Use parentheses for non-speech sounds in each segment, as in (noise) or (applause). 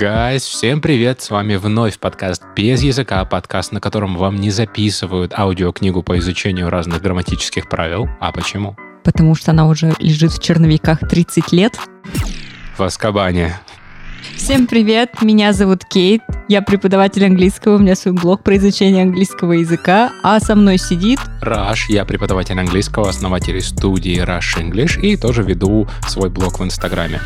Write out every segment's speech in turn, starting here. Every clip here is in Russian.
Гайс, всем привет! С вами вновь подкаст «Без языка», подкаст, на котором вам не записывают аудиокнигу по изучению разных грамматических правил. А почему? Потому что она уже лежит в черновиках 30 лет. В Аскабане. Всем привет, меня зовут Кейт, я преподаватель английского, у меня свой блог про изучение английского языка, а со мной сидит... Раш, я преподаватель английского, основатель студии Rush English и тоже веду свой блог в Инстаграме.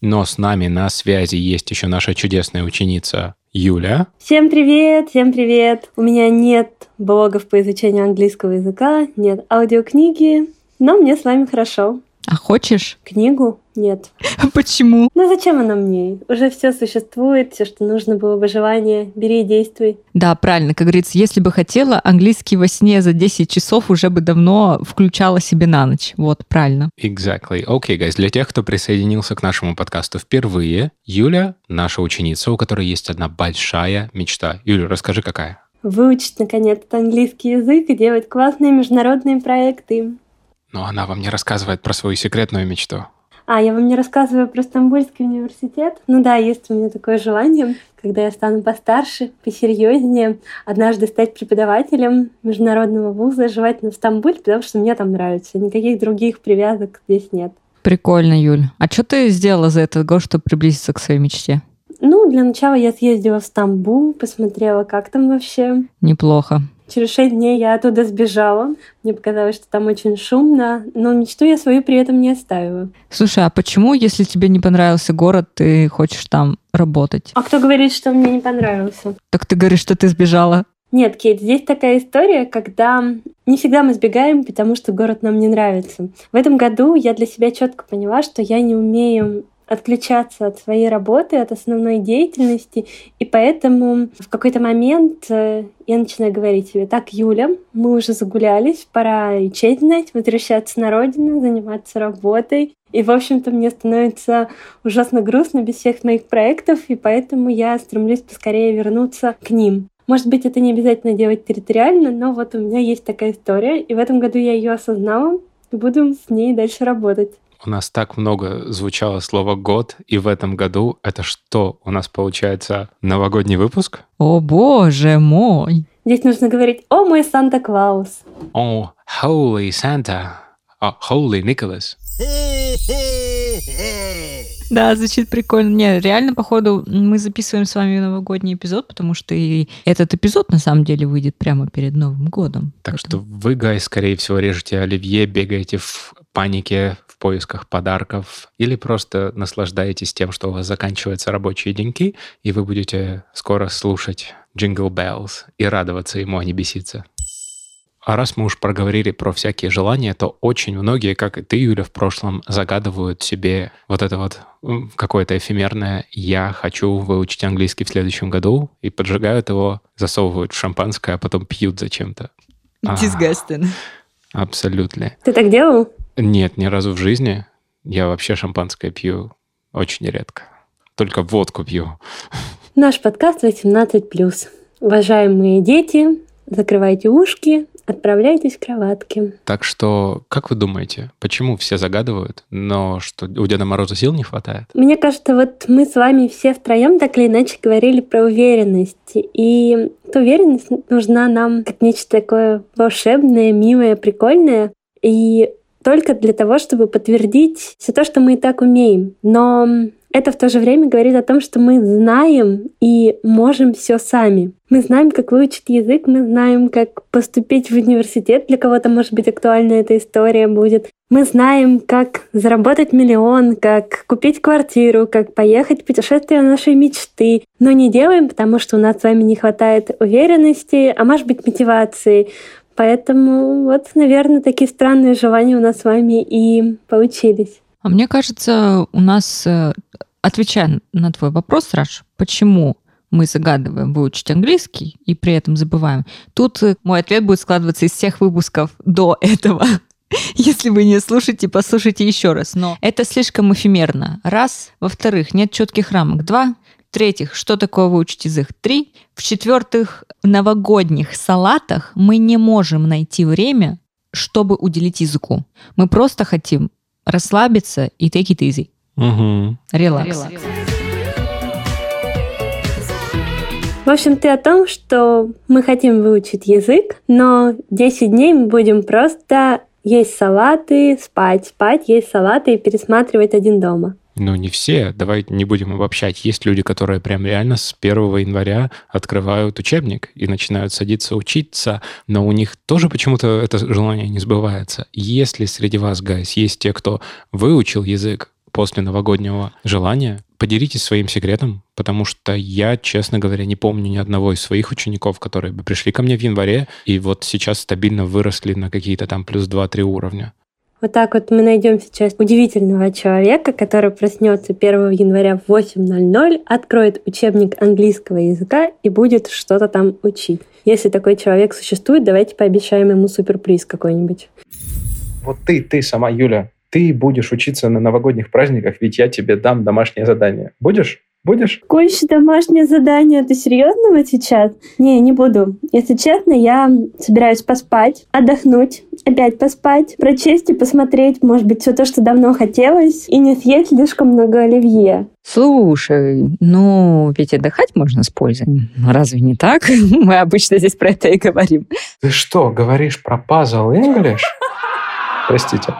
Но с нами на связи есть еще наша чудесная ученица Юля. Всем привет, всем привет. У меня нет блогов по изучению английского языка, нет аудиокниги, но мне с вами хорошо. А хочешь? (laughs) Книгу? Нет. Почему? Ну зачем она мне? Уже все существует, все, что нужно было бы желание. Бери и действуй. Да, правильно. Как говорится, если бы хотела, английский во сне за 10 часов уже бы давно включала себе на ночь. Вот, правильно. Exactly. Окей, okay, guys, для тех, кто присоединился к нашему подкасту впервые, Юля — наша ученица, у которой есть одна большая мечта. Юля, расскажи, какая? Выучить, наконец-то, английский язык и делать классные международные проекты. Но она вам не рассказывает про свою секретную мечту. А, я вам не рассказываю про Стамбульский университет. Ну да, есть у меня такое желание, когда я стану постарше, посерьезнее, однажды стать преподавателем международного вуза, желательно в Стамбуле, потому что мне там нравится. Никаких других привязок здесь нет. Прикольно, Юль. А что ты сделала за этот год, чтобы приблизиться к своей мечте? Ну, для начала я съездила в Стамбул, посмотрела, как там вообще. Неплохо. Через шесть дней я оттуда сбежала. Мне показалось, что там очень шумно, но мечту я свою при этом не оставила. Слушай, а почему, если тебе не понравился город, ты хочешь там работать? А кто говорит, что мне не понравился? Так ты говоришь, что ты сбежала. Нет, Кейт, здесь такая история, когда не всегда мы сбегаем, потому что город нам не нравится. В этом году я для себя четко поняла, что я не умею отключаться от своей работы, от основной деятельности, и поэтому в какой-то момент э, я начинаю говорить себе, так, Юля, мы уже загулялись, пора и честь знать, возвращаться на родину, заниматься работой. И, в общем-то, мне становится ужасно грустно без всех моих проектов, и поэтому я стремлюсь поскорее вернуться к ним. Может быть, это не обязательно делать территориально, но вот у меня есть такая история, и в этом году я ее осознала, и буду с ней дальше работать. У нас так много звучало слово «год», и в этом году это что? У нас получается новогодний выпуск? О, боже мой! Здесь нужно говорить «О, мой Санта-Клаус». О, Holy Santa. О, Holy Nicholas. Да, звучит прикольно. Не, реально, походу, мы записываем с вами новогодний эпизод, потому что и этот эпизод на самом деле выйдет прямо перед Новым годом. Так Поэтому... что вы, Гай, скорее всего, режете оливье, бегаете в панике в поисках подарков или просто наслаждаетесь тем, что у вас заканчиваются рабочие деньки, и вы будете скоро слушать Jingle Bells и радоваться ему, а не беситься. А раз мы уж проговорили про всякие желания, то очень многие, как и ты, Юля, в прошлом, загадывают себе вот это вот какое-то эфемерное «я хочу выучить английский в следующем году» и поджигают его, засовывают в шампанское, а потом пьют зачем-то. Disgusting. А, абсолютно. Ты так делал? Нет, ни разу в жизни. Я вообще шампанское пью очень редко. Только водку пью. Наш подкаст 18+. Уважаемые дети, закрывайте ушки, отправляйтесь в кроватки. Так что, как вы думаете, почему все загадывают, но что у Деда Мороза сил не хватает? Мне кажется, вот мы с вами все втроем так или иначе говорили про уверенность. И эта уверенность нужна нам как нечто такое волшебное, милое, прикольное. И только для того, чтобы подтвердить все то, что мы и так умеем. Но это в то же время говорит о том, что мы знаем и можем все сами. Мы знаем, как выучить язык, мы знаем, как поступить в университет. Для кого-то, может быть, актуальна эта история будет. Мы знаем, как заработать миллион, как купить квартиру, как поехать в путешествие нашей мечты. Но не делаем, потому что у нас с вами не хватает уверенности, а может быть мотивации. Поэтому вот, наверное, такие странные желания у нас с вами и получились. А мне кажется, у нас, э, отвечая на твой вопрос, Раш, почему мы загадываем выучить английский и при этом забываем, тут э, мой ответ будет складываться из всех выпусков до этого. (laughs) Если вы не слушаете, послушайте еще раз. Но это слишком эфемерно. Раз. Во-вторых, нет четких рамок. Два. В-третьих, что такое выучить язык? Три. В-четвертых, в новогодних салатах мы не можем найти время, чтобы уделить языку. Мы просто хотим расслабиться и take it easy. Угу. Релакс. В общем, ты о том, что мы хотим выучить язык, но 10 дней мы будем просто есть салаты, спать, спать, есть салаты и пересматривать один дома. Ну, не все. Давай не будем обобщать. Есть люди, которые прям реально с 1 января открывают учебник и начинают садиться учиться, но у них тоже почему-то это желание не сбывается. Если среди вас, гайс, есть те, кто выучил язык после новогоднего желания, поделитесь своим секретом, потому что я, честно говоря, не помню ни одного из своих учеников, которые бы пришли ко мне в январе и вот сейчас стабильно выросли на какие-то там плюс 2-3 уровня. Вот так вот мы найдем сейчас удивительного человека, который проснется 1 января в 8.00, откроет учебник английского языка и будет что-то там учить. Если такой человек существует, давайте пообещаем ему суперприз какой-нибудь. Вот ты, ты сама, Юля, ты будешь учиться на новогодних праздниках, ведь я тебе дам домашнее задание. Будешь? Будешь? Какое еще домашнее задание? Ты серьезно вот сейчас? Не, не буду. Если честно, я собираюсь поспать, отдохнуть, опять поспать, прочесть и посмотреть, может быть, все то, что давно хотелось, и не съесть слишком много оливье. Слушай, ну ведь отдыхать можно с пользой. Разве не так? (laughs) Мы обычно здесь про это и говорим. Ты что, говоришь про пазл English? Простите.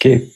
Кейт,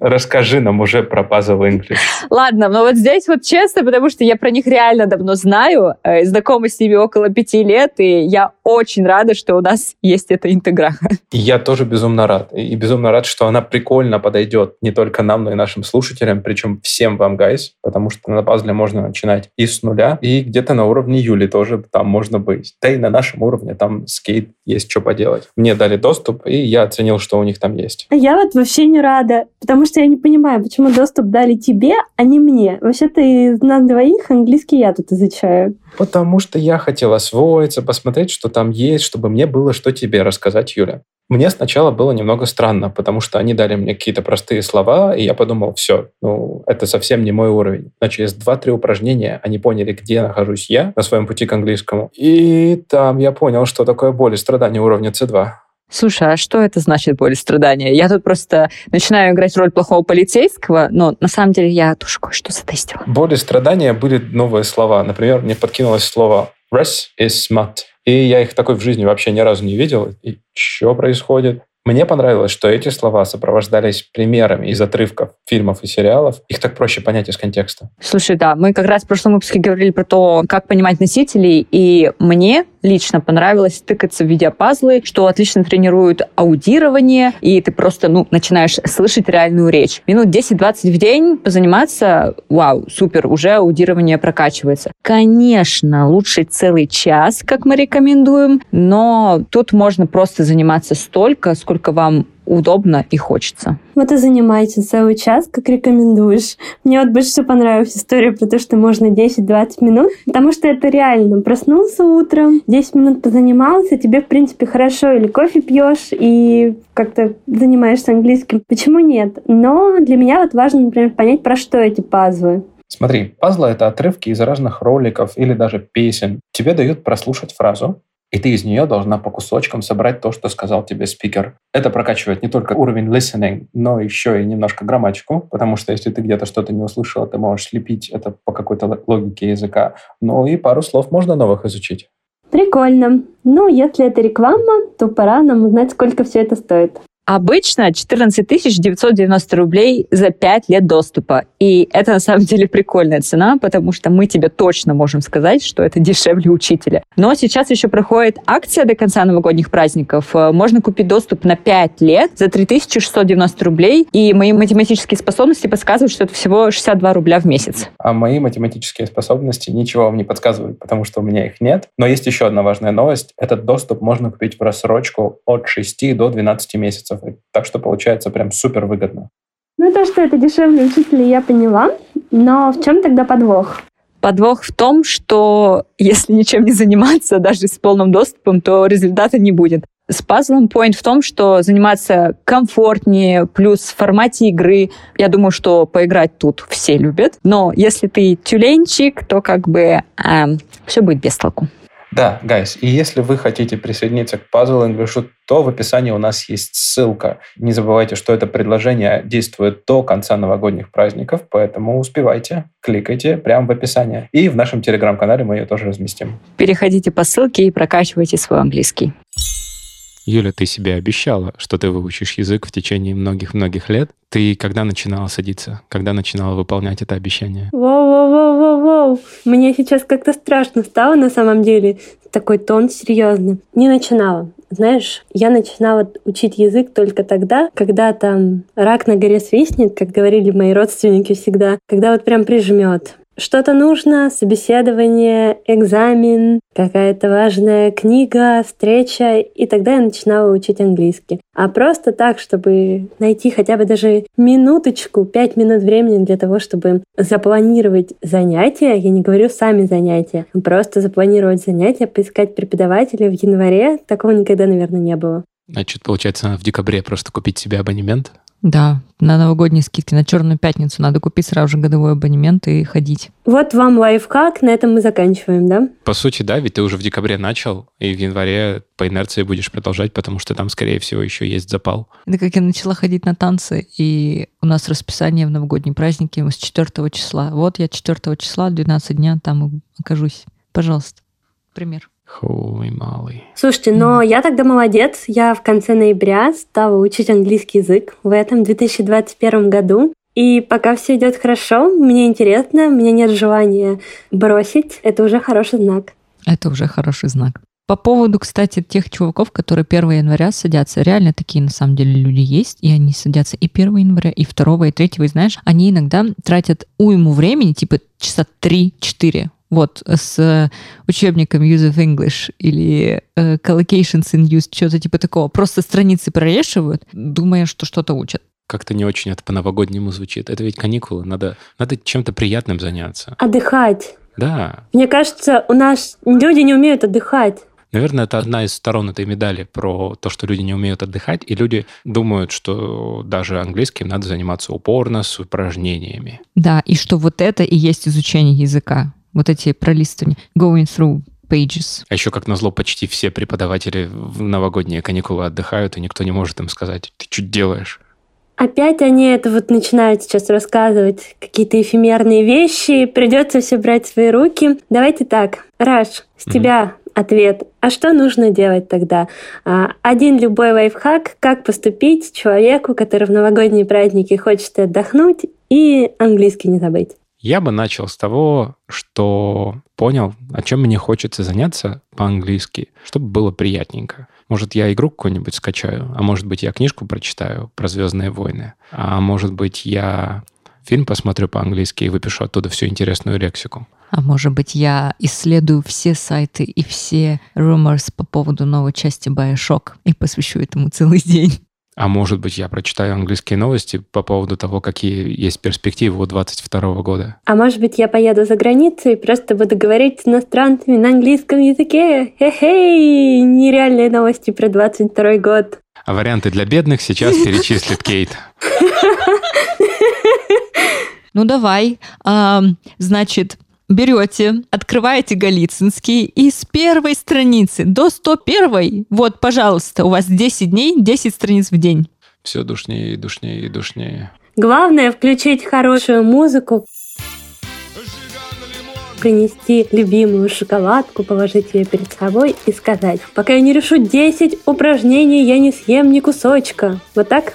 Расскажи нам уже про Puzzle English. Ладно, но вот здесь вот честно, потому что я про них реально давно знаю, э, знакома с ними около пяти лет, и я очень рада, что у нас есть эта интеграха. И я тоже безумно рад. И безумно рад, что она прикольно подойдет не только нам, но и нашим слушателям, причем всем вам, гайс, потому что на пазле можно начинать и с нуля, и где-то на уровне Юли тоже там можно быть. Да и на нашем уровне там скейт есть что поделать. Мне дали доступ, и я оценил, что у них там есть. А я вот вообще не рада, потому что я не понимаю, почему доступ дали тебе, а не мне. Вообще-то из нас двоих английский я тут изучаю. Потому что я хотел освоиться, посмотреть, что там есть, чтобы мне было что тебе рассказать, Юля. Мне сначала было немного странно, потому что они дали мне какие-то простые слова, и я подумал, все, ну, это совсем не мой уровень. Но через два-три упражнения они поняли, где нахожусь я на своем пути к английскому. И там я понял, что такое боль и страдания уровня C2. Слушай, а что это значит боль и страдания? Я тут просто начинаю играть роль плохого полицейского, но на самом деле я тоже кое-что затестила. Боль и страдания были новые слова. Например, мне подкинулось слово «rest is smut». И я их такой в жизни вообще ни разу не видел. И что происходит? Мне понравилось, что эти слова сопровождались примерами из отрывков фильмов и сериалов. Их так проще понять из контекста. Слушай, да, мы как раз в прошлом выпуске говорили про то, как понимать носителей, и мне лично понравилось тыкаться в видеопазлы, что отлично тренируют аудирование, и ты просто ну, начинаешь слышать реальную речь. Минут 10-20 в день позаниматься, вау, супер, уже аудирование прокачивается. Конечно, лучше целый час, как мы рекомендуем, но тут можно просто заниматься столько, сколько вам удобно и хочется. Вот и занимайтесь целый час, как рекомендуешь. Мне вот больше всего понравилась история про то, что можно 10-20 минут, потому что это реально. Проснулся утром, 10 минут позанимался, тебе, в принципе, хорошо, или кофе пьешь, и как-то занимаешься английским. Почему нет? Но для меня вот важно, например, понять, про что эти пазлы. Смотри, пазлы — это отрывки из разных роликов или даже песен. Тебе дают прослушать фразу, и ты из нее должна по кусочкам собрать то, что сказал тебе спикер. Это прокачивает не только уровень listening, но еще и немножко грамматику, потому что если ты где-то что-то не услышал, ты можешь слепить это по какой-то логике языка. Ну и пару слов можно новых изучить. Прикольно. Ну, если это реклама, то пора нам узнать, сколько все это стоит. Обычно 14 990 рублей за 5 лет доступа. И это на самом деле прикольная цена, потому что мы тебе точно можем сказать, что это дешевле учителя. Но сейчас еще проходит акция до конца новогодних праздников. Э, можно купить доступ на 5 лет за 3690 рублей. И мои математические способности подсказывают, что это всего 62 рубля в месяц. А мои математические способности ничего вам не подсказывают, потому что у меня их нет. Но есть еще одна важная новость. Этот доступ можно купить в рассрочку от 6 до 12 месяцев. Так что получается прям супер выгодно. Ну, то, что это дешевле учителя, я поняла. Но в чем тогда подвох? Подвох в том, что если ничем не заниматься, даже с полным доступом, то результата не будет. С пазлом point в том, что заниматься комфортнее, плюс в формате игры. Я думаю, что поиграть тут все любят. Но если ты тюленчик, то как бы э, все будет без толку. Да, guys, и если вы хотите присоединиться к Puzzle English, то в описании у нас есть ссылка. Не забывайте, что это предложение действует до конца новогодних праздников, поэтому успевайте, кликайте прямо в описании. И в нашем телеграм-канале мы ее тоже разместим. Переходите по ссылке и прокачивайте свой английский. Юля, ты себе обещала, что ты выучишь язык в течение многих-многих лет. Ты когда начинала садиться? Когда начинала выполнять это обещание? Воу-воу-воу-воу-воу. Мне сейчас как-то страшно стало на самом деле. Такой тон серьезный. Не начинала. Знаешь, я начинала учить язык только тогда, когда там рак на горе свистнет, как говорили мои родственники всегда, когда вот прям прижмет что-то нужно, собеседование, экзамен, какая-то важная книга, встреча, и тогда я начинала учить английский. А просто так, чтобы найти хотя бы даже минуточку, пять минут времени для того, чтобы запланировать занятия, я не говорю сами занятия, просто запланировать занятия, поискать преподавателя в январе, такого никогда, наверное, не было. Значит, получается, в декабре просто купить себе абонемент? Да, на новогодние скидки, на Черную пятницу надо купить сразу же годовой абонемент и ходить. Вот вам лайфхак, на этом мы заканчиваем, да? По сути, да, ведь ты уже в декабре начал, и в январе по инерции будешь продолжать, потому что там, скорее всего, еще есть запал. Это как я начала ходить на танцы, и у нас расписание в новогодние праздники с 4 числа. Вот я 4 числа, 12 дня там окажусь. Пожалуйста, пример. Хуй малый. Слушайте, но я тогда молодец. Я в конце ноября стала учить английский язык в этом 2021 году. И пока все идет хорошо, мне интересно, у меня нет желания бросить. Это уже хороший знак. Это уже хороший знак. По поводу, кстати, тех чуваков, которые 1 января садятся, реально такие на самом деле люди есть, и они садятся и 1 января, и 2, и 3, и знаешь, они иногда тратят уйму времени, типа часа 3-4 вот, с учебником Use of English или uh, Collocations in Use, что-то типа такого. Просто страницы прорешивают, думая, что что-то учат. Как-то не очень это по-новогоднему звучит. Это ведь каникулы, надо, надо чем-то приятным заняться. Отдыхать. Да. Мне кажется, у нас люди не умеют отдыхать. Наверное, это одна из сторон этой медали про то, что люди не умеют отдыхать, и люди думают, что даже английским надо заниматься упорно, с упражнениями. Да, и что вот это и есть изучение языка вот эти пролистывания, going through pages. А еще, как назло, почти все преподаватели в новогодние каникулы отдыхают, и никто не может им сказать, ты что делаешь? Опять они это вот начинают сейчас рассказывать, какие-то эфемерные вещи, придется все брать в свои руки. Давайте так, Раш, с mm-hmm. тебя ответ. А что нужно делать тогда? А, один любой лайфхак, как поступить человеку, который в новогодние праздники хочет отдохнуть и английский не забыть. Я бы начал с того, что понял, о чем мне хочется заняться по-английски, чтобы было приятненько. Может, я игру какую-нибудь скачаю, а может быть, я книжку прочитаю про «Звездные войны», а может быть, я фильм посмотрю по-английски и выпишу оттуда всю интересную лексику. А может быть, я исследую все сайты и все rumors по поводу новой части Bioshock и посвящу этому целый день. А может быть, я прочитаю английские новости по поводу того, какие есть перспективы у 22 года. А может быть, я поеду за границу и просто буду говорить с иностранцами на английском языке. Хе-хей! Нереальные новости про 22 год. А варианты для бедных сейчас (laughs) перечислит Кейт. (laughs) Ну давай. Значит, берете, открываете Голицынский и с первой страницы до 101, вот, пожалуйста, у вас 10 дней, 10 страниц в день. Все душнее и душнее и душнее. Главное включить хорошую музыку, принести любимую шоколадку, положить ее перед собой и сказать, пока я не решу 10 упражнений, я не съем ни кусочка. Вот так?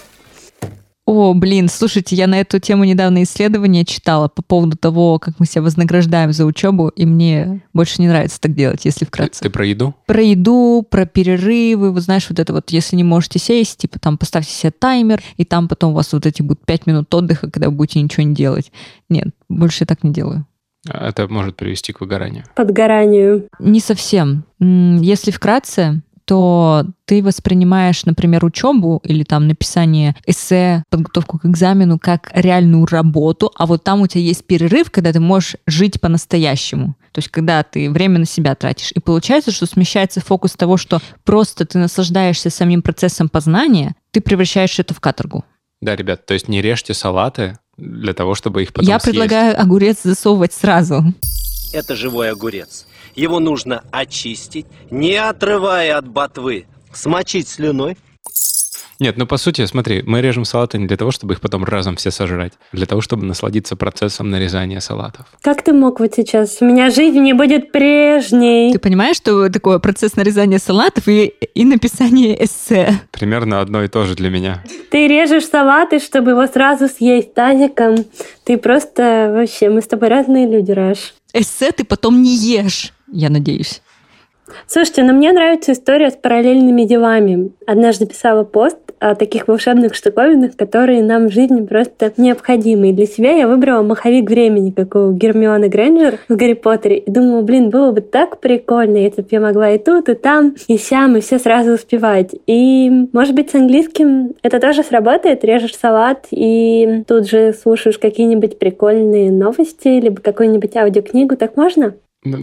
О, блин, слушайте, я на эту тему недавно исследование читала по поводу того, как мы себя вознаграждаем за учебу, и мне больше не нравится так делать, если вкратце. Ты, ты про еду? Про еду, про перерывы, вы знаешь, вот это вот, если не можете сесть, типа там поставьте себе таймер, и там потом у вас вот эти будут пять минут отдыха, когда вы будете ничего не делать. Нет, больше я так не делаю. А это может привести к выгоранию. Подгоранию. Не совсем. Если вкратце, то ты воспринимаешь, например, учебу или там написание эссе, подготовку к экзамену как реальную работу, а вот там у тебя есть перерыв, когда ты можешь жить по-настоящему. То есть, когда ты время на себя тратишь. И получается, что смещается фокус того, что просто ты наслаждаешься самим процессом познания, ты превращаешь это в каторгу. Да, ребят, то есть не режьте салаты для того, чтобы их потом Я съесть. предлагаю огурец засовывать сразу. Это живой огурец Его нужно очистить, не отрывая от ботвы, смочить слюной, Нет, ну по сути, смотри, мы режем салаты не для того, чтобы их потом разом все сожрать, а для того, чтобы насладиться процессом нарезания салатов. Как ты мог вот сейчас? У меня жизнь не будет прежней. Ты понимаешь, что такое процесс нарезания салатов и, и написания эссе? Примерно одно и то же для меня. Ты режешь салаты, чтобы его сразу съесть тазиком. Ты просто вообще, мы с тобой разные люди, Раш. Эссе ты потом не ешь, я надеюсь. Слушайте, но мне нравится история с параллельными делами. Однажды писала пост о таких волшебных штуковинах, которые нам в жизни просто необходимы. И для себя я выбрала маховик времени, как у Гермионы Грэнджер в Гарри Поттере. И думала, блин, было бы так прикольно, если бы я могла и тут, и там, и сям, и все сразу успевать. И, может быть, с английским это тоже сработает. Режешь салат и тут же слушаешь какие-нибудь прикольные новости, либо какую-нибудь аудиокнигу. Так можно?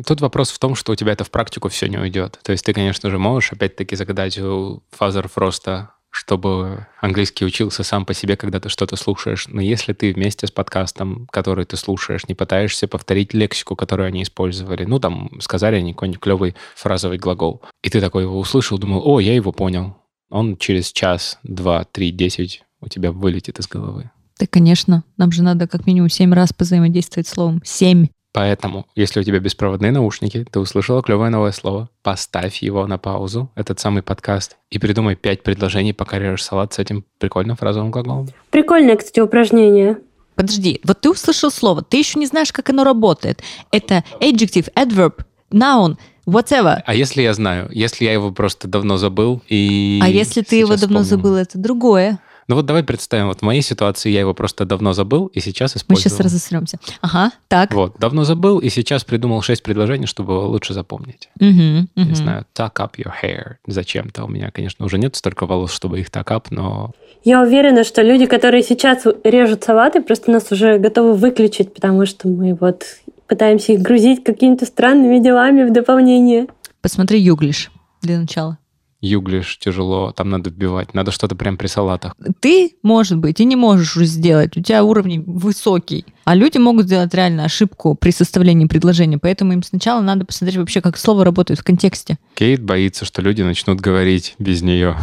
Тут вопрос в том, что у тебя это в практику все не уйдет. То есть ты, конечно же, можешь опять-таки загадать у Father Frost а, чтобы английский учился сам по себе, когда ты что-то слушаешь. Но если ты вместе с подкастом, который ты слушаешь, не пытаешься повторить лексику, которую они использовали, ну, там, сказали они какой-нибудь клевый фразовый глагол, и ты такой его услышал, думал, о, я его понял. Он через час, два, три, десять у тебя вылетит из головы. Да, конечно. Нам же надо как минимум семь раз позаимодействовать словом. Семь. Поэтому, если у тебя беспроводные наушники, ты услышала клевое новое слово, поставь его на паузу, этот самый подкаст, и придумай пять предложений, пока режешь салат с этим прикольным фразовым глаголом. Прикольное, кстати, упражнение. Подожди, вот ты услышал слово, ты еще не знаешь, как оно работает. Это adjective, adverb, noun, whatever. А если я знаю, если я его просто давно забыл и... а если ты его давно вспомнил? забыл, это другое. Ну вот давай представим, вот в моей ситуации я его просто давно забыл и сейчас Мы использую. сейчас разосремся. Ага, так. Вот, давно забыл и сейчас придумал шесть предложений, чтобы его лучше запомнить. Мгм, Не мгм. знаю, tuck up your hair. Зачем-то. У меня, конечно, уже нет столько волос, чтобы их tuck up, но Я уверена, что люди, которые сейчас режут салаты, просто нас уже готовы выключить, потому что мы вот пытаемся их грузить какими-то странными делами в дополнение. Посмотри юглиш для начала. Юглиш тяжело, там надо вбивать. Надо что-то прям при салатах. Ты, может быть, и не можешь уже сделать. У тебя уровень высокий. А люди могут сделать реально ошибку при составлении предложения. Поэтому им сначала надо посмотреть вообще, как слово работает в контексте. Кейт боится, что люди начнут говорить без нее.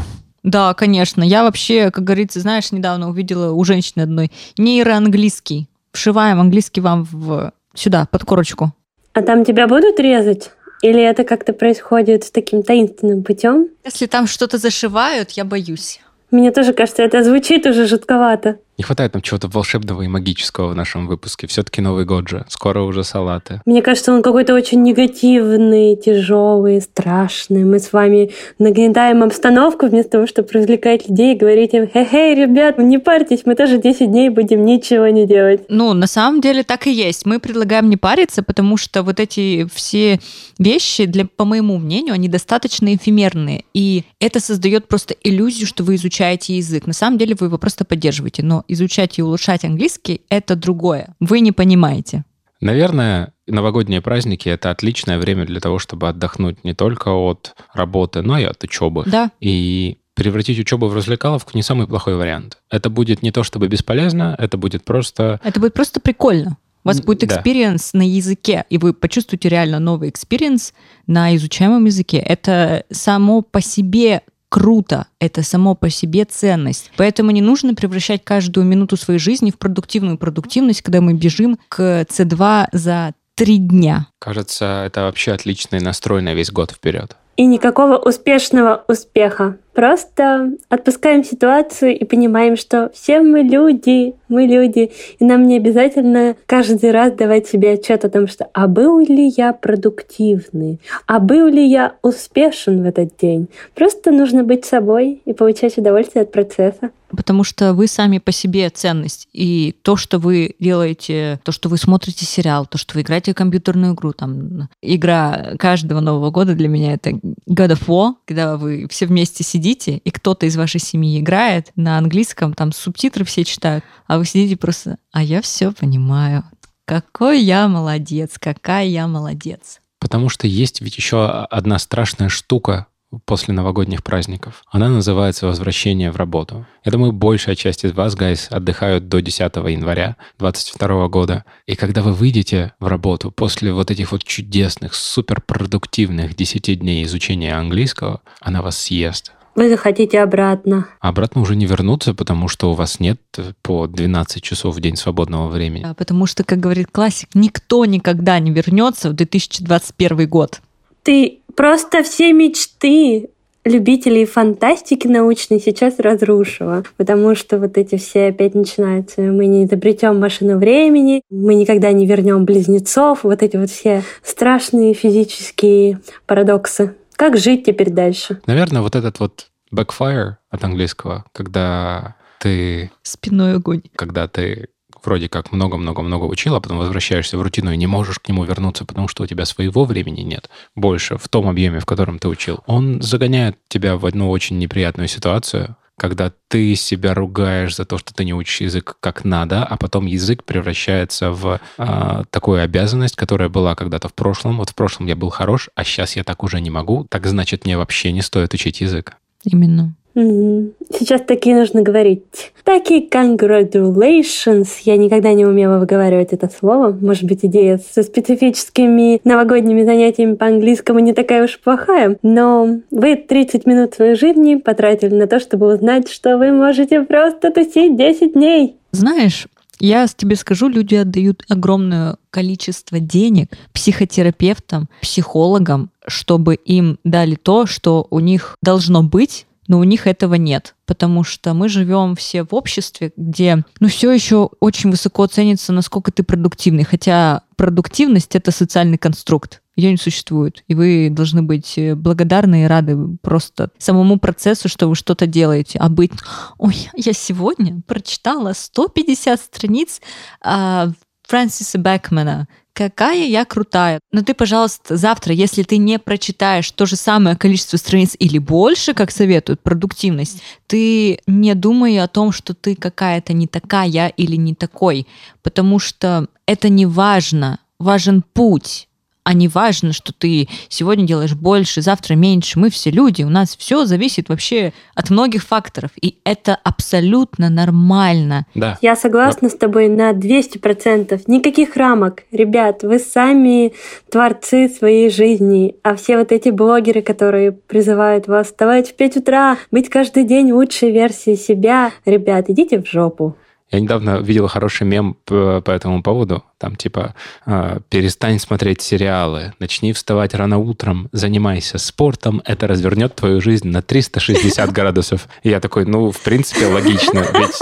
Да, конечно. Я вообще, как говорится, знаешь, недавно увидела у женщины одной нейроанглийский. Вшиваем английский вам в сюда, под корочку. А там тебя будут резать? Или это как-то происходит таким таинственным путем? Если там что-то зашивают, я боюсь. Мне тоже кажется, это звучит уже жутковато. Не хватает нам чего-то волшебного и магического в нашем выпуске. Все-таки Новый год же. Скоро уже салаты. Мне кажется, он какой-то очень негативный, тяжелый, страшный. Мы с вами нагнетаем обстановку вместо того, чтобы развлекать людей и говорить им, хе-хей, ребят, не парьтесь, мы тоже 10 дней будем ничего не делать. Ну, на самом деле так и есть. Мы предлагаем не париться, потому что вот эти все вещи, для, по моему мнению, они достаточно эфемерные. И это создает просто иллюзию, что вы изучаете язык. На самом деле вы его просто поддерживаете. Но изучать и улучшать английский — это другое. Вы не понимаете. Наверное, новогодние праздники — это отличное время для того, чтобы отдохнуть не только от работы, но и от учебы. Да, И превратить учебу в развлекаловку не самый плохой вариант. Это будет не то чтобы бесполезно, это будет просто... это будет просто прикольно. У вас будет да. experience на языке, и вы почувствуете реально новый experience на изучаемом языке. Это само по себе круто, это само по себе ценность. Поэтому не нужно превращать каждую минуту своей жизни в продуктивную продуктивность, когда мы бежим к C2 за три дня. Кажется, это вообще отличный настрой на весь год вперед. И никакого успешного успеха. Просто отпускаем ситуацию и понимаем, что все мы люди, мы люди, и нам не обязательно каждый раз давать себе отчет о том, что а был ли я продуктивный, а был ли я успешен в этот день. Просто нужно быть собой и получать удовольствие от процесса. Потому что вы сами по себе ценность. И то, что вы делаете, то, что вы смотрите сериал, то, что вы играете в компьютерную игру, там, игра каждого Нового года для меня это God of War, когда вы все вместе сидите, и кто-то из вашей семьи играет на английском, там субтитры все читают, а вы сидите просто, а я все понимаю. Какой я молодец, какая я молодец. Потому что есть ведь еще одна страшная штука после новогодних праздников. Она называется «Возвращение в работу». Я думаю, большая часть из вас, гайс, отдыхают до 10 января 2022 года. И когда вы выйдете в работу после вот этих вот чудесных, суперпродуктивных 10 дней изучения английского, она вас съест. Вы захотите обратно. А обратно уже не вернуться, потому что у вас нет по 12 часов в день свободного времени. Да, потому что, как говорит классик, никто никогда не вернется в 2021 год. Ты просто все мечты любителей фантастики научной сейчас разрушила, потому что вот эти все опять начинаются. Мы не изобретем машину времени, мы никогда не вернем близнецов, вот эти вот все страшные физические парадоксы. Как жить теперь дальше? Наверное, вот этот вот backfire от английского, когда ты... Спиной огонь. Когда ты вроде как много-много-много учил, а потом возвращаешься в рутину и не можешь к нему вернуться, потому что у тебя своего времени нет больше в том объеме, в котором ты учил. Он загоняет тебя в одну очень неприятную ситуацию, когда ты себя ругаешь за то, что ты не учишь язык как надо, а потом язык превращается в э, такую обязанность, которая была когда-то в прошлом. Вот в прошлом я был хорош, а сейчас я так уже не могу. Так значит, мне вообще не стоит учить язык. Именно. Сейчас такие нужно говорить. Такие congratulations. Я никогда не умела выговаривать это слово. Может быть, идея со специфическими новогодними занятиями по английскому не такая уж плохая. Но вы 30 минут своей жизни потратили на то, чтобы узнать, что вы можете просто тусить 10 дней. Знаешь, я тебе скажу, люди отдают огромное количество денег психотерапевтам, психологам, чтобы им дали то, что у них должно быть, но у них этого нет, потому что мы живем все в обществе, где ну, все еще очень высоко ценится, насколько ты продуктивный, хотя продуктивность — это социальный конструкт, ее не существует. И вы должны быть благодарны и рады просто самому процессу, что вы что-то делаете. А быть, ой, я сегодня прочитала 150 страниц а, Фрэнсиса Бэкмана, какая я крутая. Но ты, пожалуйста, завтра, если ты не прочитаешь то же самое количество страниц или больше, как советуют, продуктивность, ты не думай о том, что ты какая-то не такая или не такой, потому что это не важно. Важен путь а не важно, что ты сегодня делаешь больше, завтра меньше. Мы все люди, у нас все зависит вообще от многих факторов, и это абсолютно нормально. Да. Я согласна да. с тобой на 200%. Никаких рамок. Ребят, вы сами творцы своей жизни, а все вот эти блогеры, которые призывают вас вставать в 5 утра, быть каждый день лучшей версией себя, ребят, идите в жопу. Я недавно видел хороший мем по, по этому поводу. Там типа э, «Перестань смотреть сериалы, начни вставать рано утром, занимайся спортом, это развернет твою жизнь на 360 градусов». И я такой, ну, в принципе, логично, ведь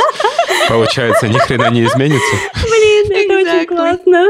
получается, ни хрена не изменится. Блин, это exactly. очень классно.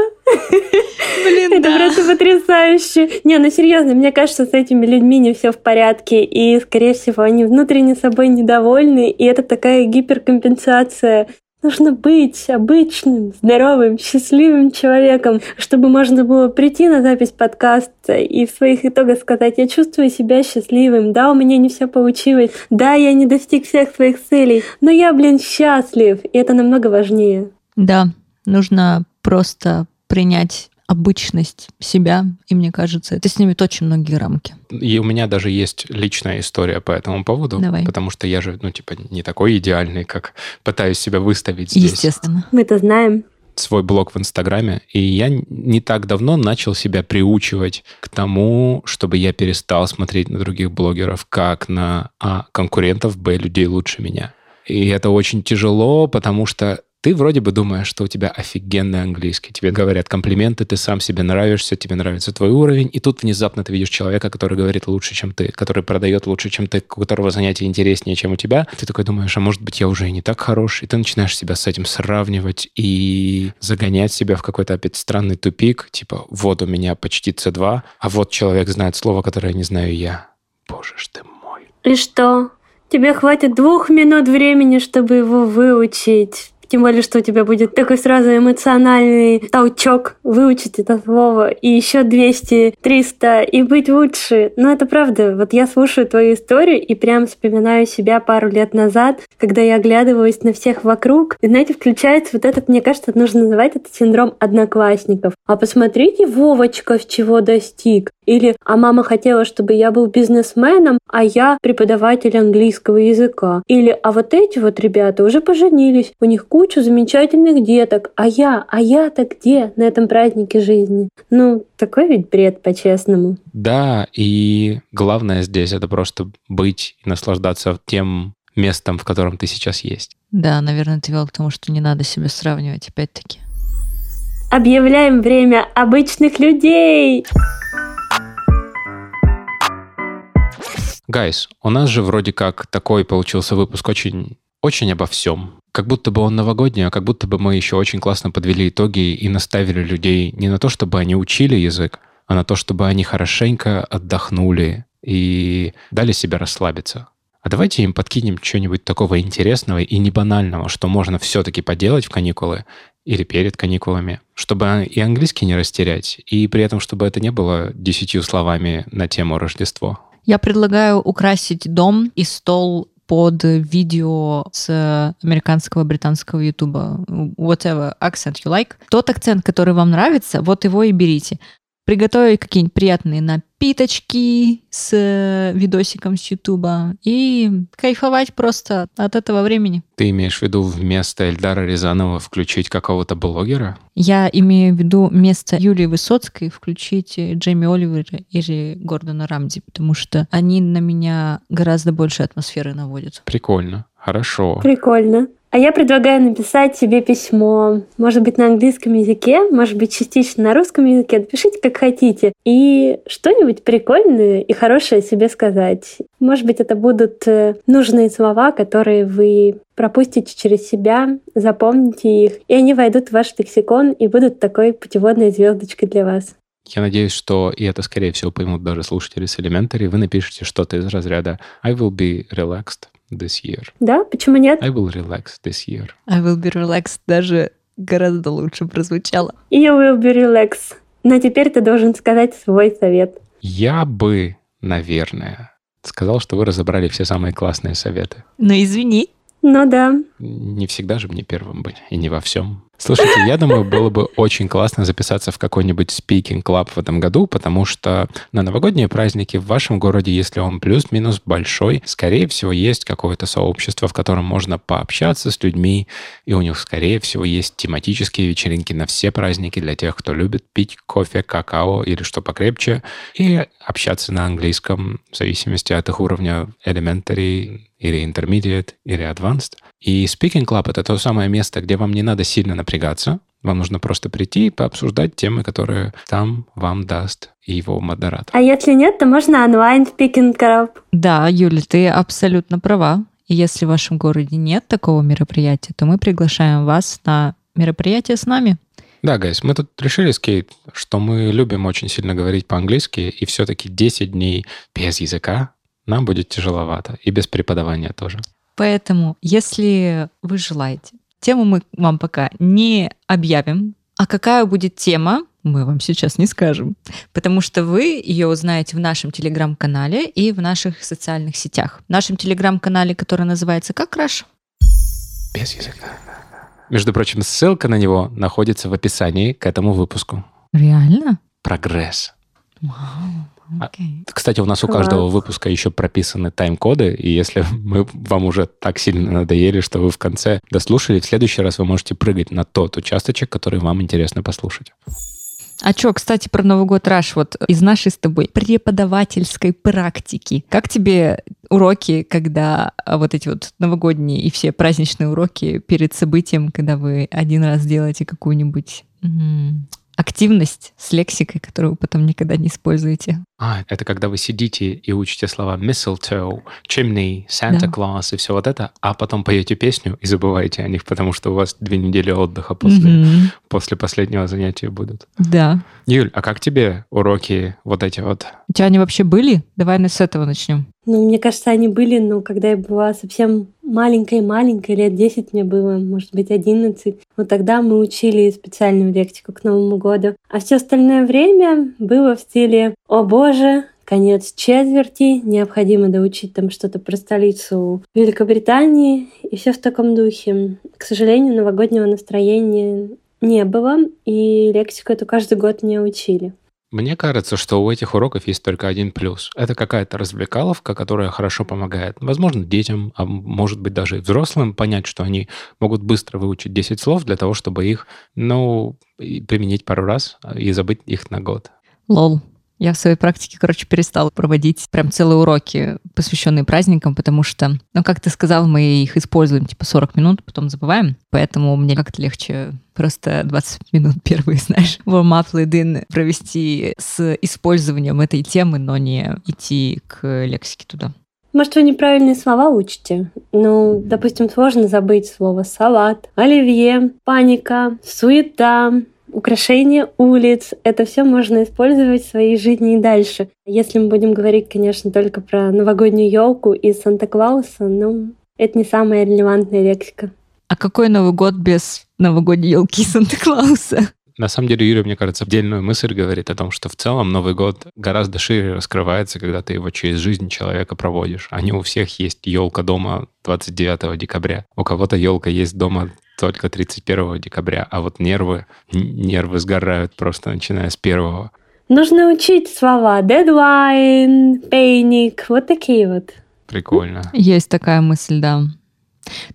Блин, Это да. просто потрясающе. Не, ну серьезно, мне кажется, с этими людьми не все в порядке. И, скорее всего, они внутренне собой недовольны. И это такая гиперкомпенсация Нужно быть обычным, здоровым, счастливым человеком, чтобы можно было прийти на запись подкаста и в своих итогах сказать, я чувствую себя счастливым, да, у меня не все получилось, да, я не достиг всех своих целей, но я, блин, счастлив, и это намного важнее. Да, нужно просто принять обычность себя, и мне кажется, это снимет очень многие рамки. И у меня даже есть личная история по этому поводу, Давай. потому что я же, ну, типа, не такой идеальный, как пытаюсь себя выставить здесь. Естественно. Мы-то знаем. свой блог в Инстаграме, и я не так давно начал себя приучивать к тому, чтобы я перестал смотреть на других блогеров как на а, конкурентов, б, людей лучше меня. И это очень тяжело, потому что ты вроде бы думаешь, что у тебя офигенный английский. Тебе говорят комплименты, ты сам себе нравишься, тебе нравится твой уровень, и тут внезапно ты видишь человека, который говорит лучше, чем ты, который продает лучше, чем ты, у которого занятие интереснее, чем у тебя. Ты такой думаешь, а может быть, я уже и не так хорош, и ты начинаешь себя с этим сравнивать и загонять себя в какой-то опять странный тупик, типа, вот у меня почти C2, а вот человек знает слово, которое не знаю я. Боже ж ты мой. И что? Тебе хватит двух минут времени, чтобы его выучить. Тем более, что у тебя будет такой сразу эмоциональный толчок выучить это слово, и еще 200, 300, и быть лучше. Но это правда. Вот я слушаю твою историю и прям вспоминаю себя пару лет назад, когда я оглядываюсь на всех вокруг. И, знаете, включается вот этот, мне кажется, нужно называть это синдром одноклассников. А посмотрите, Вовочка, в чего достиг. Или «А мама хотела, чтобы я был бизнесменом, а я преподаватель английского языка». Или «А вот эти вот ребята уже поженились, у них куча замечательных деток, а я, а я-то где на этом празднике жизни?» Ну, такой ведь бред, по-честному. Да, и главное здесь это просто быть и наслаждаться тем местом, в котором ты сейчас есть. Да, наверное, ты вел к тому, что не надо себя сравнивать, опять-таки. Объявляем время обычных людей! Гайс, у нас же вроде как такой получился выпуск очень, очень обо всем. Как будто бы он новогодний, а как будто бы мы еще очень классно подвели итоги и наставили людей не на то, чтобы они учили язык, а на то, чтобы они хорошенько отдохнули и дали себе расслабиться. А давайте им подкинем что-нибудь такого интересного и не банального, что можно все-таки поделать в каникулы или перед каникулами, чтобы и английский не растерять, и при этом, чтобы это не было десятью словами на тему Рождество. Я предлагаю украсить дом и стол под видео с американского, британского ютуба. Whatever accent you like. Тот акцент, который вам нравится, вот его и берите приготовить какие-нибудь приятные напиточки с э, видосиком с Ютуба и кайфовать просто от этого времени. Ты имеешь в виду вместо Эльдара Рязанова включить какого-то блогера? Я имею в виду вместо Юлии Высоцкой включить Джейми Оливера или Гордона Рамзи, потому что они на меня гораздо больше атмосферы наводят. Прикольно. Хорошо. Прикольно. А я предлагаю написать себе письмо, может быть, на английском языке, может быть, частично на русском языке. Напишите, как хотите. И что-нибудь прикольное и хорошее себе сказать. Может быть, это будут э, нужные слова, которые вы пропустите через себя, запомните их, и они войдут в ваш лексикон и будут такой путеводной звездочкой для вас. Я надеюсь, что, и это, скорее всего, поймут даже слушатели с Elementary, вы напишите что-то из разряда «I will be relaxed this year». Да, почему нет? I will relax this year. I will be relaxed даже гораздо лучше прозвучало. You will be relaxed. Но теперь ты должен сказать свой совет. Я бы, наверное, сказал, что вы разобрали все самые классные советы. Ну, извини. Ну да. Не всегда же мне первым быть, и не во всем. Слушайте, я думаю, было бы очень классно записаться в какой-нибудь club в этом году, потому что на новогодние праздники в вашем городе, если он плюс-минус большой, скорее всего, есть какое-то сообщество, в котором можно пообщаться с людьми, и у них, скорее всего, есть тематические вечеринки на все праздники для тех, кто любит пить кофе, какао или что покрепче, и общаться на английском в зависимости от их уровня elementary или intermediate или advanced. И Speaking Club — это то самое место, где вам не надо сильно напрягаться, вам нужно просто прийти и пообсуждать темы, которые там вам даст его модератор. А если нет, то можно онлайн Speaking Club. Да, Юля, ты абсолютно права. И если в вашем городе нет такого мероприятия, то мы приглашаем вас на мероприятие с нами. Да, гайс, мы тут решили с Кейт, что мы любим очень сильно говорить по-английски, и все-таки 10 дней без языка нам будет тяжеловато, и без преподавания тоже. Поэтому, если вы желаете, тему мы вам пока не объявим. А какая будет тема, мы вам сейчас не скажем, потому что вы ее узнаете в нашем телеграм-канале и в наших социальных сетях. В нашем телеграм-канале, который называется как Раш? Без языка. Между прочим, ссылка на него находится в описании к этому выпуску. Реально? Прогресс. Вау. Okay. А, кстати, у нас у каждого выпуска еще прописаны тайм-коды, и если (laughs) мы вам уже так сильно надоели, что вы в конце дослушали, в следующий раз вы можете прыгать на тот участочек, который вам интересно послушать. А что, кстати, про Новый год, Раш, вот из нашей с тобой преподавательской практики. Как тебе уроки, когда а, вот эти вот новогодние и все праздничные уроки перед событием, когда вы один раз делаете какую-нибудь активность с лексикой, которую вы потом никогда не используете. А, это когда вы сидите и учите слова mistletoe, chimney, Santa да. Claus и все вот это, а потом поете песню и забываете о них, потому что у вас две недели отдыха после, mm-hmm. после последнего занятия будут. Да. Юль, а как тебе уроки вот эти вот? У тебя они вообще были? Давай с этого начнем. Ну, мне кажется, они были, но когда я была совсем маленькой-маленькой, лет 10 мне было, может быть, 11. Вот тогда мы учили специальную лексику к Новому году. А все остальное время было в стиле «О боже, конец четверти, необходимо доучить там что-то про столицу Великобритании» и все в таком духе. К сожалению, новогоднего настроения не было, и лексику эту каждый год не учили. Мне кажется, что у этих уроков есть только один плюс. Это какая-то развлекаловка, которая хорошо помогает. Возможно, детям, а может быть даже и взрослым понять, что они могут быстро выучить 10 слов для того, чтобы их, ну, применить пару раз и забыть их на год. Лол. Я в своей практике, короче, перестала проводить прям целые уроки, посвященные праздникам, потому что, ну, как ты сказал, мы их используем типа 40 минут, потом забываем, поэтому мне как-то легче просто 20 минут (laughs) первые, знаешь, warm-up lead провести с использованием этой темы, но не идти к лексике туда. Может, вы неправильные слова учите? Ну, допустим, сложно забыть слово «салат», «оливье», «паника», «суета», украшение улиц. Это все можно использовать в своей жизни и дальше. Если мы будем говорить, конечно, только про новогоднюю елку и Санта-Клауса, ну, это не самая релевантная лексика. А какой Новый год без новогодней елки и Санта-Клауса? На самом деле, Юрий, мне кажется, отдельную мысль говорит о том, что в целом Новый год гораздо шире раскрывается, когда ты его через жизнь человека проводишь. А не у всех есть елка дома 29 декабря. У кого-то елка есть дома только 31 декабря, а вот нервы, нервы сгорают просто начиная с первого. Нужно учить слова deadline, panic, вот такие вот. Прикольно. Есть такая мысль, да.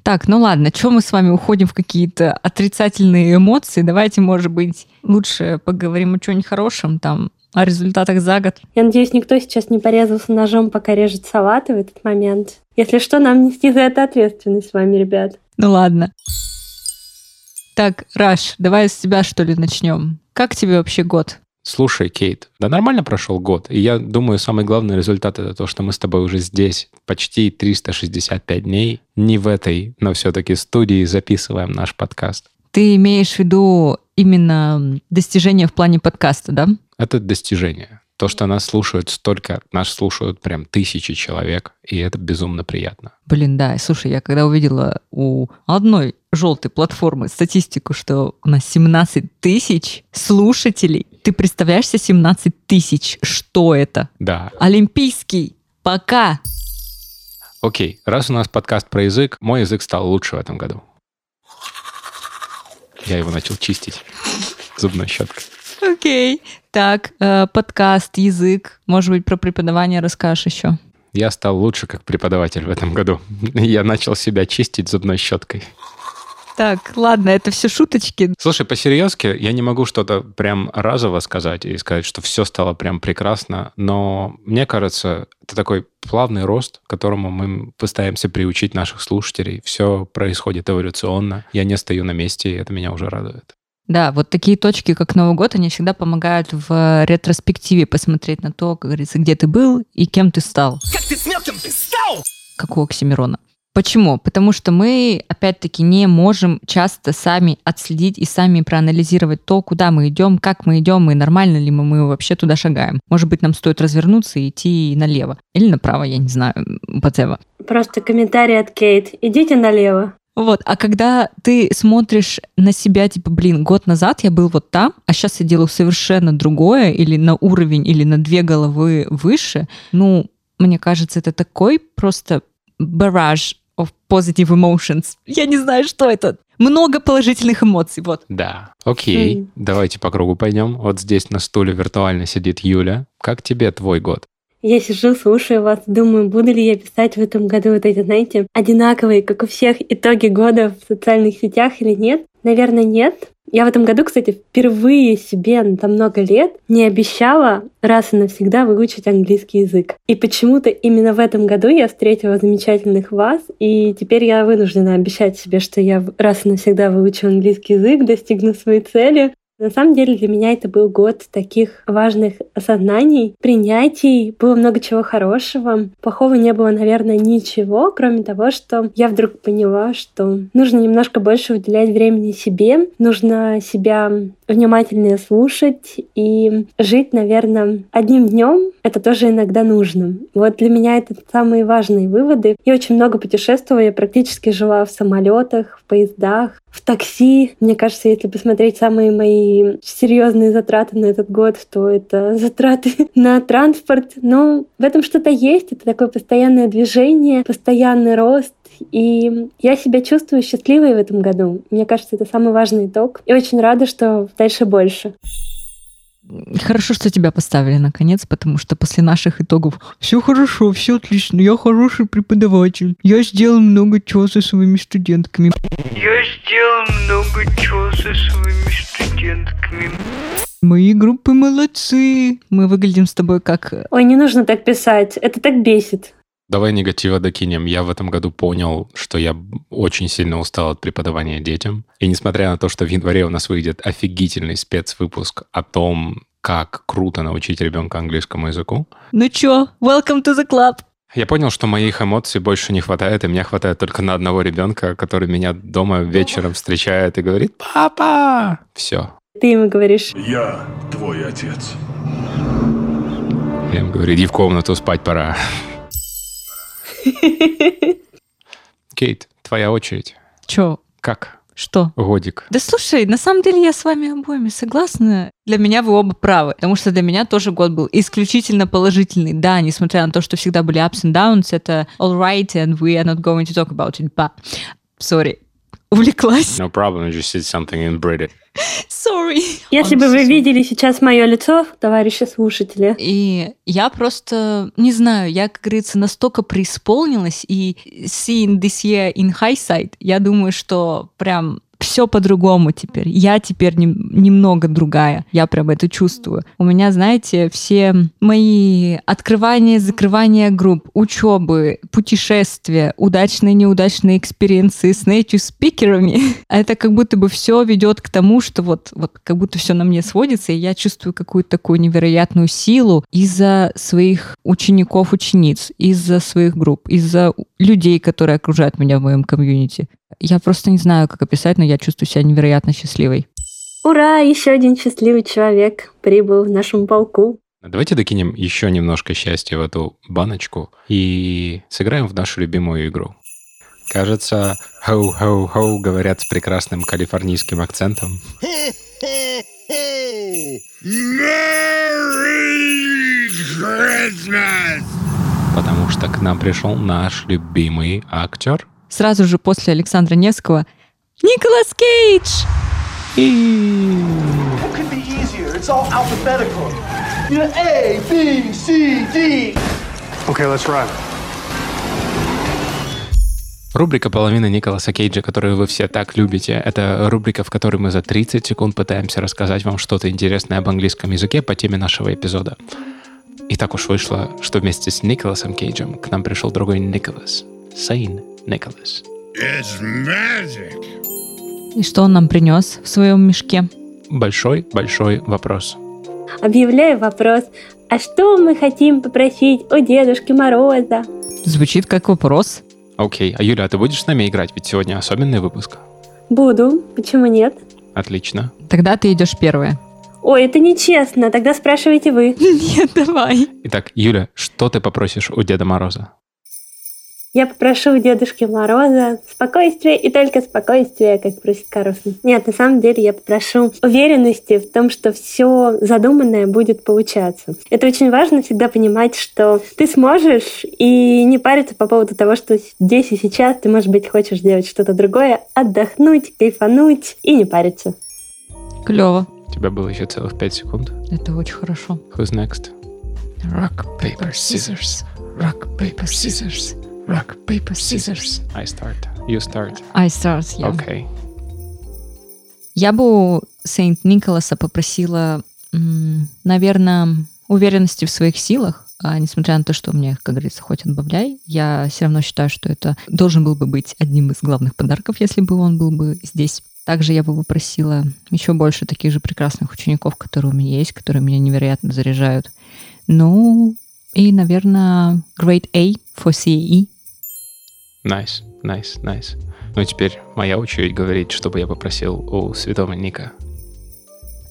Так, ну ладно, что мы с вами уходим в какие-то отрицательные эмоции? Давайте, может быть, лучше поговорим о чем-нибудь хорошем, там, о результатах за год. Я надеюсь, никто сейчас не порезался ножом, пока режет салаты в этот момент. Если что, нам нести за это ответственность с вами, ребят. Ну ладно. Так, Раш, давай с тебя, что ли, начнем. Как тебе вообще год? Слушай, Кейт, да нормально прошел год. И я думаю, самый главный результат это то, что мы с тобой уже здесь почти 365 дней, не в этой, но все-таки студии записываем наш подкаст. Ты имеешь в виду именно достижение в плане подкаста, да? Это достижение. То, что нас слушают столько, нас слушают прям тысячи человек, и это безумно приятно. Блин, да. Слушай, я когда увидела у одной желтой платформы статистику, что у нас 17 тысяч слушателей, ты представляешь себе 17 тысяч? Что это? Да. Олимпийский. Пока. Окей, раз у нас подкаст про язык, мой язык стал лучше в этом году. Я его начал чистить зубной щеткой. Окей. Так, э, подкаст, язык. Может быть, про преподавание расскажешь еще? Я стал лучше как преподаватель в этом году. (laughs) Я начал себя чистить зубной щеткой. Так, ладно, это все шуточки. Слушай, по-серьезки, я не могу что-то прям разово сказать и сказать, что все стало прям прекрасно, но мне кажется, это такой плавный рост, к которому мы пытаемся приучить наших слушателей. Все происходит эволюционно. Я не стою на месте, и это меня уже радует. Да, вот такие точки, как Новый год, они всегда помогают в ретроспективе посмотреть на то, как говорится, где ты был и кем ты стал. Как ты смел, кем ты стал? Как у Оксимирона. Почему? Потому что мы, опять-таки, не можем часто сами отследить и сами проанализировать то, куда мы идем, как мы идем, и нормально ли мы, мы вообще туда шагаем. Может быть, нам стоит развернуться и идти налево. Или направо, я не знаю, Бацева. Просто комментарий от Кейт. Идите налево. Вот, а когда ты смотришь на себя, типа, блин, год назад я был вот там, а сейчас я делаю совершенно другое, или на уровень, или на две головы выше, ну, мне кажется, это такой просто бараж of positive emotions. Я не знаю, что это. Много положительных эмоций, вот. Да. Окей, mm. давайте по кругу пойдем. Вот здесь на стуле виртуально сидит Юля. Как тебе твой год? Я сижу, слушаю вас, думаю, буду ли я писать в этом году вот эти, знаете, одинаковые, как у всех, итоги года в социальных сетях или нет. Наверное, нет. Я в этом году, кстати, впервые себе на много лет не обещала раз и навсегда выучить английский язык. И почему-то именно в этом году я встретила замечательных вас, и теперь я вынуждена обещать себе, что я раз и навсегда выучу английский язык, достигну своей цели. На самом деле для меня это был год таких важных осознаний, принятий. Было много чего хорошего. Плохого не было, наверное, ничего, кроме того, что я вдруг поняла, что нужно немножко больше уделять времени себе, нужно себя внимательнее слушать и жить, наверное, одним днем. Это тоже иногда нужно. Вот для меня это самые важные выводы. Я очень много путешествовала, я практически жила в самолетах, в поездах, в такси. Мне кажется, если посмотреть самые мои серьезные затраты на этот год, то это (laughs) затраты на транспорт. Но в этом что-то есть. Это такое постоянное движение, постоянный рост. И я себя чувствую счастливой в этом году. Мне кажется, это самый важный итог. И очень рада, что дальше больше. Хорошо, что тебя поставили наконец, потому что после наших итогов все хорошо, все отлично, я хороший преподаватель. Я сделал много чего со своими студентками. Я сделал много чего со своими студентками. Мои группы молодцы. Мы выглядим с тобой как... Ой, не нужно так писать, это так бесит. Давай негатива докинем. Я в этом году понял, что я очень сильно устал от преподавания детям. И несмотря на то, что в январе у нас выйдет офигительный спецвыпуск о том, как круто научить ребенка английскому языку, Ну чё, welcome to the club. я понял, что моих эмоций больше не хватает, и мне хватает только на одного ребенка, который меня дома вечером встречает и говорит «Папа!» Все. Ты ему говоришь, Я твой отец. Я ему говорю «Иди в комнату, спать пора». (laughs) Кейт, твоя очередь. Чё, Как? что? Годик. Да слушай, на самом деле я с вами обоими согласна. Для меня вы оба правы, потому что для меня тоже год был исключительно положительный. Да, несмотря на то, что всегда были ups and downs, это all right, and we are not going to talk about it, but... Sorry, (laughs) увлеклась. No problem, I just said something in British. Sorry. если I'm бы вы so- видели сейчас мое лицо, товарищи слушатели, И я просто, не знаю, я, как говорится, настолько преисполнилась, и seeing this year in hindsight, я думаю, что прям все по-другому теперь. Я теперь нем- немного другая. Я прям это чувствую. У меня, знаете, все мои открывания, закрывания групп, учебы, путешествия, удачные, неудачные experience ы с native speaker ами, (laughs) это как будто бы все ведет к тому, что вот, вот как будто все на мне сводится, и я чувствую какую-то такую невероятную силу из-за своих учеников, учениц, из-за своих групп, из-за людей, которые окружают меня в моем комьюнити. Я просто не знаю, как описать, но я чувствую себя невероятно счастливой. ура, еще один счастливый человек прибыл в нашем полку. Давайте докинем еще немножко счастья в эту баночку и сыграем в нашу любимую игру. Кажется, «хоу-хоу-хоу» говорят с прекрасным калифорнийским акцентом. Merry Christmas! Потому что к нам пришел наш любимый актер. Сразу же после Александра Невского Николас Кейдж! A, B, C, D. Okay, let's ride. Рубрика «Половина Николаса Кейджа», которую вы все так любите, это рубрика, в которой мы за 30 секунд пытаемся рассказать вам что-то интересное об английском языке по теме нашего эпизода. И так уж вышло, что вместе с Николасом Кейджем к нам пришел другой Николас. Сейн Николас. It's magic. И что он нам принес в своем мешке? Большой-большой вопрос. Объявляю вопрос, а что мы хотим попросить у Дедушки Мороза? Звучит как вопрос. Окей, а Юля, а ты будешь с нами играть? Ведь сегодня особенный выпуск. Буду, почему нет? Отлично. Тогда ты идешь первая. Ой, это нечестно, тогда спрашивайте вы. (laughs) Нет, давай. Итак, Юля, что ты попросишь у Деда Мороза? Я попрошу у Дедушки Мороза спокойствия и только спокойствия, как просит Карлсон. Нет, на самом деле я попрошу уверенности в том, что все задуманное будет получаться. Это очень важно всегда понимать, что ты сможешь и не париться по поводу того, что здесь и сейчас ты, может быть, хочешь делать что-то другое, отдохнуть, кайфануть и не париться. Клево. У тебя было еще целых пять секунд. Это очень хорошо. Who's next? Rock, paper, scissors. Rock, paper, scissors. Rock, paper, scissors. I start. You start. I start, yeah. Окей. Я бы у Сейнт Николаса попросила, наверное, уверенности в своих силах, а несмотря на то, что мне, как говорится, хоть отбавляй, я все равно считаю, что это должен был бы быть одним из главных подарков, если бы он был бы здесь. Также я бы попросила еще больше таких же прекрасных учеников, которые у меня есть, которые меня невероятно заряжают. Ну, и, наверное, Grade A for CAE. Nice, nice, nice. Ну, теперь моя очередь говорить, чтобы я попросил у святого Ника.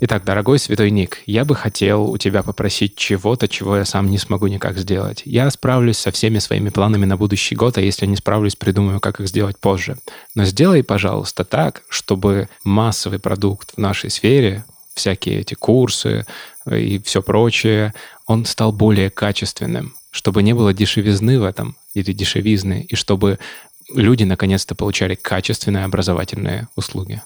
Итак, дорогой святой Ник, я бы хотел у тебя попросить чего-то, чего я сам не смогу никак сделать. Я справлюсь со всеми своими планами на будущий год, а если не справлюсь, придумаю, как их сделать позже. Но сделай, пожалуйста, так, чтобы массовый продукт в нашей сфере, всякие эти курсы и все прочее, он стал более качественным, чтобы не было дешевизны в этом или дешевизны, и чтобы люди наконец-то получали качественные образовательные услуги.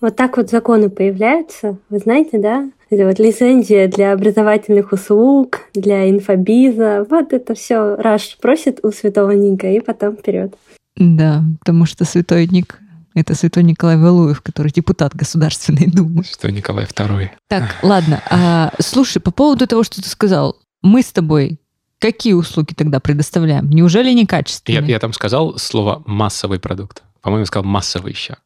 Вот так вот законы появляются, вы знаете, да? Это вот лицензия для образовательных услуг, для инфобиза. Вот это все Раш просит у святого Ника, и потом вперед. Да, потому что святой Ник — это святой Николай Валуев, который депутат Государственной Думы. Что Николай II. Так, ладно. А, слушай, по поводу того, что ты сказал, мы с тобой какие услуги тогда предоставляем? Неужели Я, некачественные? я там сказал слово «массовый продукт». По-моему, сказал «массовый» еще.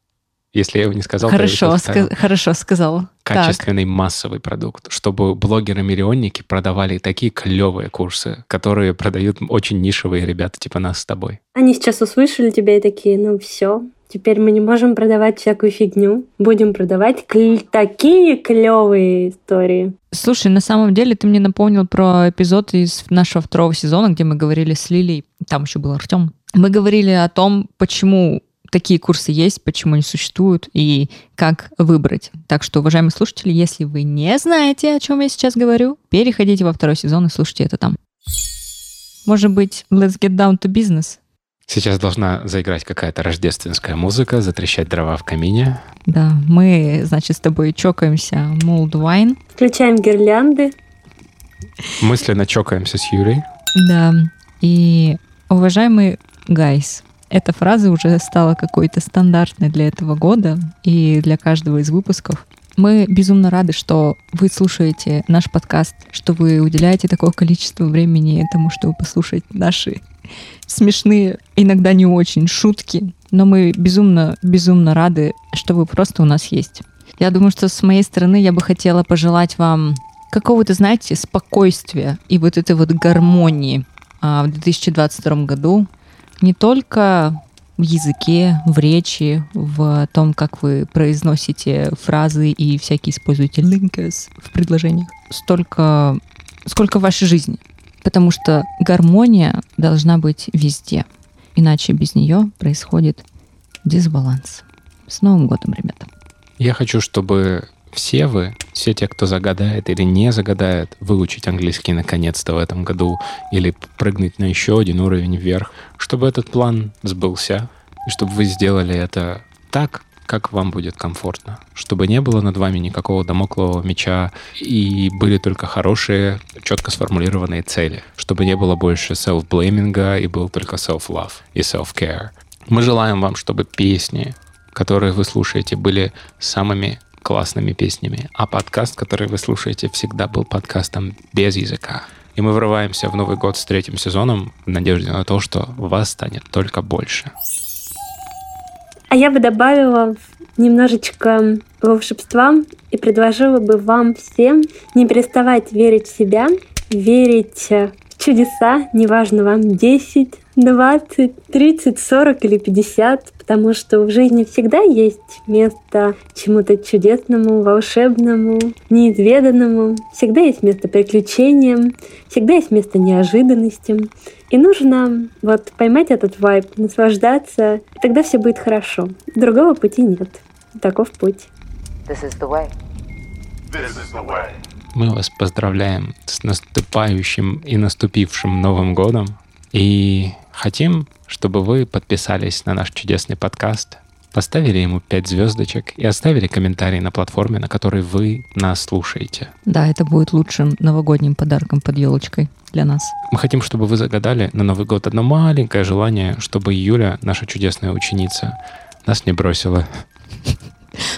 Если я его не сказал, то я Хорошо, его вставил. ска- хорошо сказал. Так, качественный массовый продукт, чтобы блогеры-миллионники продавали такие клевые курсы, которые продают очень нишевые ребята типа нас с тобой. Они сейчас услышали тебя и такие, ну все, теперь мы не можем продавать всякую фигню, будем продавать кль- такие клевые истории. Слушай, на самом деле ты мне напомнил про эпизод из нашего второго сезона, где мы говорили с Лилей, там еще был Артем. Мы говорили о том, почему такие курсы есть, почему они существуют и как выбрать. Так что, уважаемые слушатели, если вы не знаете, о чем я сейчас говорю, переходите во второй сезон и слушайте это там. Может быть, let's get down to business? Сейчас должна заиграть какая-то рождественская музыка, затрещать дрова в камине. Да, мы, значит, с тобой чокаемся Mold Wine. Включаем гирлянды. Мысленно чокаемся с Юлей. Да, и уважаемый Гайс, эта фраза уже стала какой-то стандартной для этого года и для каждого из выпусков. Мы безумно рады, что вы слушаете наш подкаст, что вы уделяете такое количество времени тому, чтобы послушать наши смешные, иногда не очень шутки. Но мы безумно, безумно рады, что вы просто у нас есть. Я думаю, что с моей стороны я бы хотела пожелать вам какого-то, знаете, спокойствия и вот этой вот гармонии а, в 2022 году. Не только в языке, в речи, в том, как вы произносите фразы и всякие используете linkers в предложениях, столько, сколько в вашей жизни. Потому что гармония должна быть везде. Иначе без нее происходит дисбаланс. С Новым годом, ребята. Я хочу, чтобы все вы, все те, кто загадает или не загадает выучить английский наконец-то в этом году или прыгнуть на еще один уровень вверх, чтобы этот план сбылся, и чтобы вы сделали это так, как вам будет комфортно. Чтобы не было над вами никакого домоклого меча и были только хорошие, четко сформулированные цели. Чтобы не было больше self-бламинга и был только self-love и self-care. Мы желаем вам, чтобы песни, которые вы слушаете, были самыми классными песнями, а подкаст, который вы слушаете, всегда был подкастом без языка. И мы врываемся в Новый год с третьим сезоном в надежде на то, что вас станет только больше. А я бы добавила немножечко волшебства и предложила бы вам всем не переставать верить в себя, верить в чудеса, неважно вам 10, 20, 30, 40 или 50, потому что в жизни всегда есть место чему-то чудесному, волшебному, неизведанному. Всегда есть место приключениям, всегда есть место неожиданностям. И нужно вот поймать этот вайб, наслаждаться, и тогда все будет хорошо. Другого пути нет. Таков путь. This is the way. This is the way. Мы вас поздравляем с наступающим и наступившим Новым годом. И хотим, чтобы вы подписались на наш чудесный подкаст, поставили ему 5 звездочек и оставили комментарий на платформе, на которой вы нас слушаете. Да, это будет лучшим новогодним подарком под елочкой для нас. Мы хотим, чтобы вы загадали на Новый год одно маленькое желание, чтобы Юля, наша чудесная ученица, нас не бросила.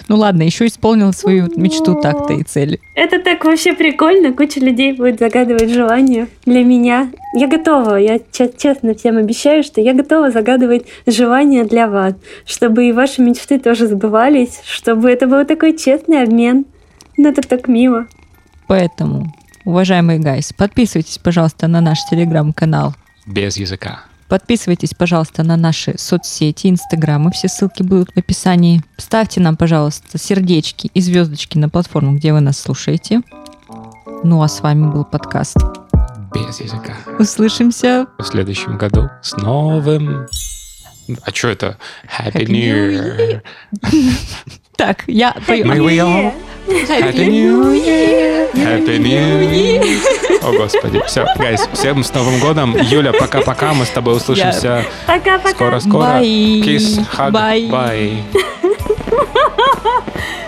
Ну ладно, еще исполнил свою мечту так-то и цели. Это так вообще прикольно. Куча людей будет загадывать желания для меня. Я готова. Я че- честно всем обещаю, что я готова загадывать желания для вас, чтобы и ваши мечты тоже сбывались, чтобы это был такой честный обмен. Ну, это так мило. Поэтому, уважаемые гайс, подписывайтесь, пожалуйста, на наш телеграм-канал. Без языка. Подписывайтесь, пожалуйста, на наши соцсети, инстаграмы, все ссылки будут в описании. Ставьте нам, пожалуйста, сердечки и звездочки на платформу, где вы нас слушаете. Ну а с вами был подкаст. Без языка. Услышимся. В следующем году с новым... А что это? Happy, Happy New New Year. (laughs) Так, я пою. May we all Happy New Year. Happy New Year. О, Господи. Все, гайс, всем с Новым годом. Юля, пока-пока. Мы с тобой услышимся Пока-пока. скоро-скоро. Kiss, hug, Bye. bye. (laughs)